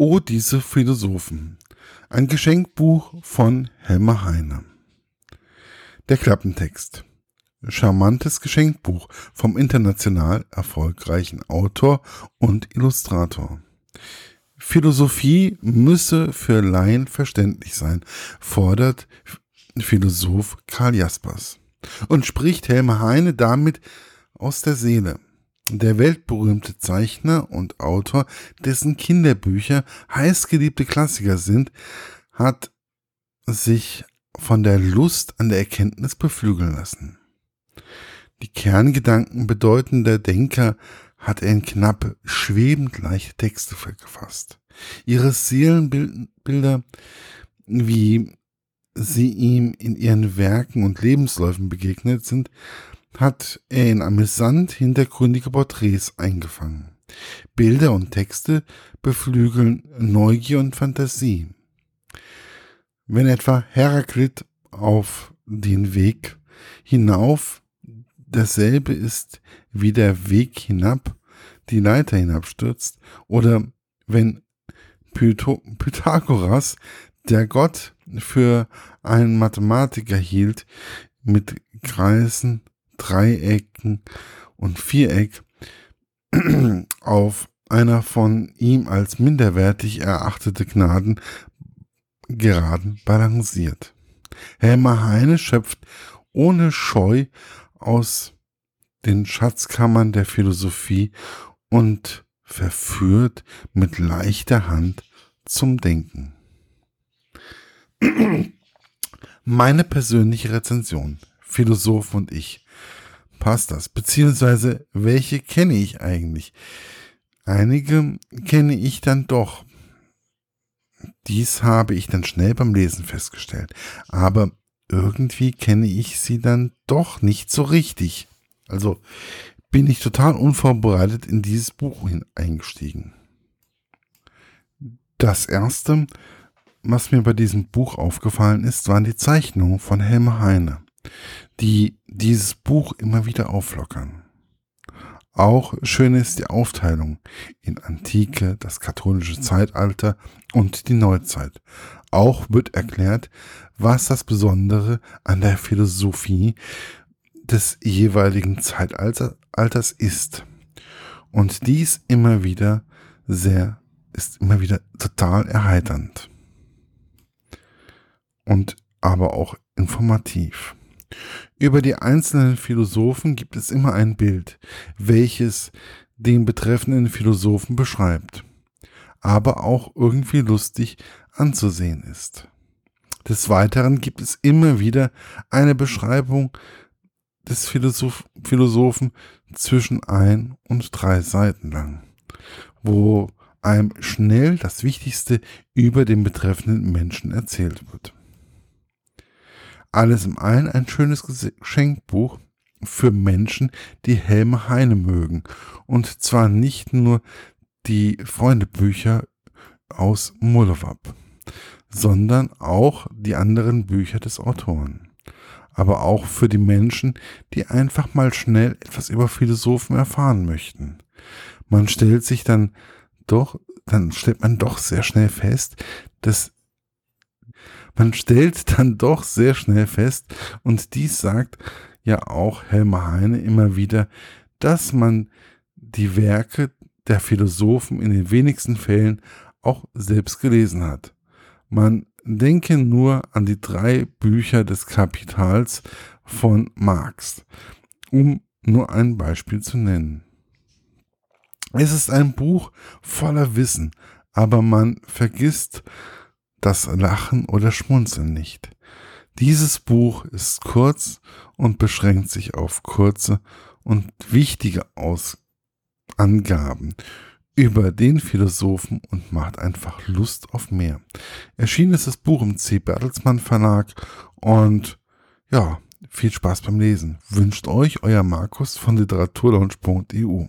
Oh, diese Philosophen. Ein Geschenkbuch von Helmer Heine. Der Klappentext. Charmantes Geschenkbuch vom international erfolgreichen Autor und Illustrator. Philosophie müsse für Laien verständlich sein, fordert Philosoph Karl Jaspers. Und spricht Helmer Heine damit aus der Seele. Der weltberühmte Zeichner und Autor, dessen Kinderbücher heißgeliebte Klassiker sind, hat sich von der Lust an der Erkenntnis beflügeln lassen. Die Kerngedanken bedeutender Denker hat er in knappe, schwebend leichte Texte gefasst. Ihre Seelenbilder, wie sie ihm in ihren Werken und Lebensläufen begegnet sind, hat er in amüsant hintergründige Porträts eingefangen. Bilder und Texte beflügeln Neugier und Fantasie. Wenn etwa Heraklit auf den Weg hinauf dasselbe ist wie der Weg hinab, die Leiter hinabstürzt, oder wenn Pythagoras, der Gott für einen Mathematiker hielt, mit Kreisen Dreiecken und Viereck auf einer von ihm als minderwertig erachtete Gnaden geraden balanciert. Helmer Heine schöpft ohne Scheu aus den Schatzkammern der Philosophie und verführt mit leichter Hand zum Denken. Meine persönliche Rezension, Philosoph und ich, passt das? Beziehungsweise, welche kenne ich eigentlich? Einige kenne ich dann doch. Dies habe ich dann schnell beim Lesen festgestellt. Aber irgendwie kenne ich sie dann doch nicht so richtig. Also bin ich total unvorbereitet in dieses Buch eingestiegen. Das erste, was mir bei diesem Buch aufgefallen ist, waren die Zeichnungen von Helme Heine die dieses Buch immer wieder auflockern. Auch schön ist die Aufteilung in Antike, das katholische Zeitalter und die Neuzeit. Auch wird erklärt, was das Besondere an der Philosophie des jeweiligen Zeitalters ist. Und dies immer wieder sehr, ist immer wieder total erheiternd. Und aber auch informativ. Über die einzelnen Philosophen gibt es immer ein Bild, welches den betreffenden Philosophen beschreibt, aber auch irgendwie lustig anzusehen ist. Des Weiteren gibt es immer wieder eine Beschreibung des Philosoph Philosophen zwischen ein und drei Seiten lang, wo einem schnell das Wichtigste über den betreffenden Menschen erzählt wird. Alles im allen ein schönes Geschenkbuch für Menschen, die Helme Heine mögen. Und zwar nicht nur die Freundebücher aus Mullewab, sondern auch die anderen Bücher des Autoren. Aber auch für die Menschen, die einfach mal schnell etwas über Philosophen erfahren möchten. Man stellt sich dann doch, dann stellt man doch sehr schnell fest, dass man stellt dann doch sehr schnell fest, und dies sagt ja auch Helmer Heine immer wieder, dass man die Werke der Philosophen in den wenigsten Fällen auch selbst gelesen hat. Man denke nur an die drei Bücher des Kapitals von Marx, um nur ein Beispiel zu nennen. Es ist ein Buch voller Wissen, aber man vergisst das Lachen oder Schmunzeln nicht. Dieses Buch ist kurz und beschränkt sich auf kurze und wichtige Angaben über den Philosophen und macht einfach Lust auf mehr. Erschienen ist das Buch im C. Bertelsmann Verlag und ja, viel Spaß beim Lesen. Wünscht euch euer Markus von literaturlaunch.eu.